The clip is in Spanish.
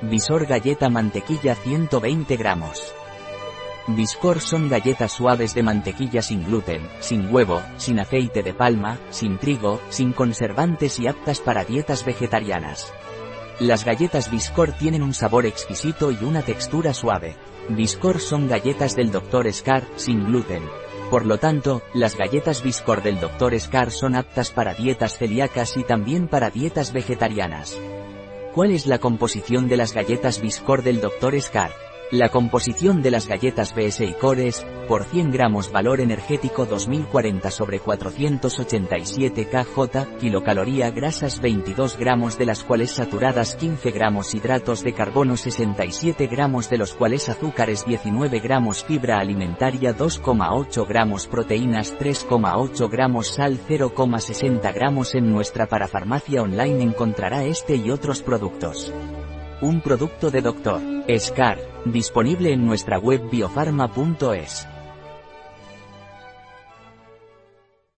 Visor galleta mantequilla 120 gramos. Viscor son galletas suaves de mantequilla sin gluten, sin huevo, sin aceite de palma, sin trigo, sin conservantes y aptas para dietas vegetarianas. Las galletas Viscor tienen un sabor exquisito y una textura suave. Viscor son galletas del Dr. Scar, sin gluten. Por lo tanto, las galletas Viscor del Dr. Scar son aptas para dietas celíacas y también para dietas vegetarianas. ¿Cuál es la composición de las galletas Viscor del Dr. Scar? La composición de las galletas BSI Cores, por 100 gramos valor energético 2040 sobre 487 kJ, kilocaloría grasas 22 gramos de las cuales saturadas 15 gramos hidratos de carbono 67 gramos de los cuales azúcares 19 gramos fibra alimentaria 2,8 gramos proteínas 3,8 gramos sal 0,60 gramos en nuestra parafarmacia online encontrará este y otros productos. Un producto de Dr. Scar, disponible en nuestra web biofarma.es.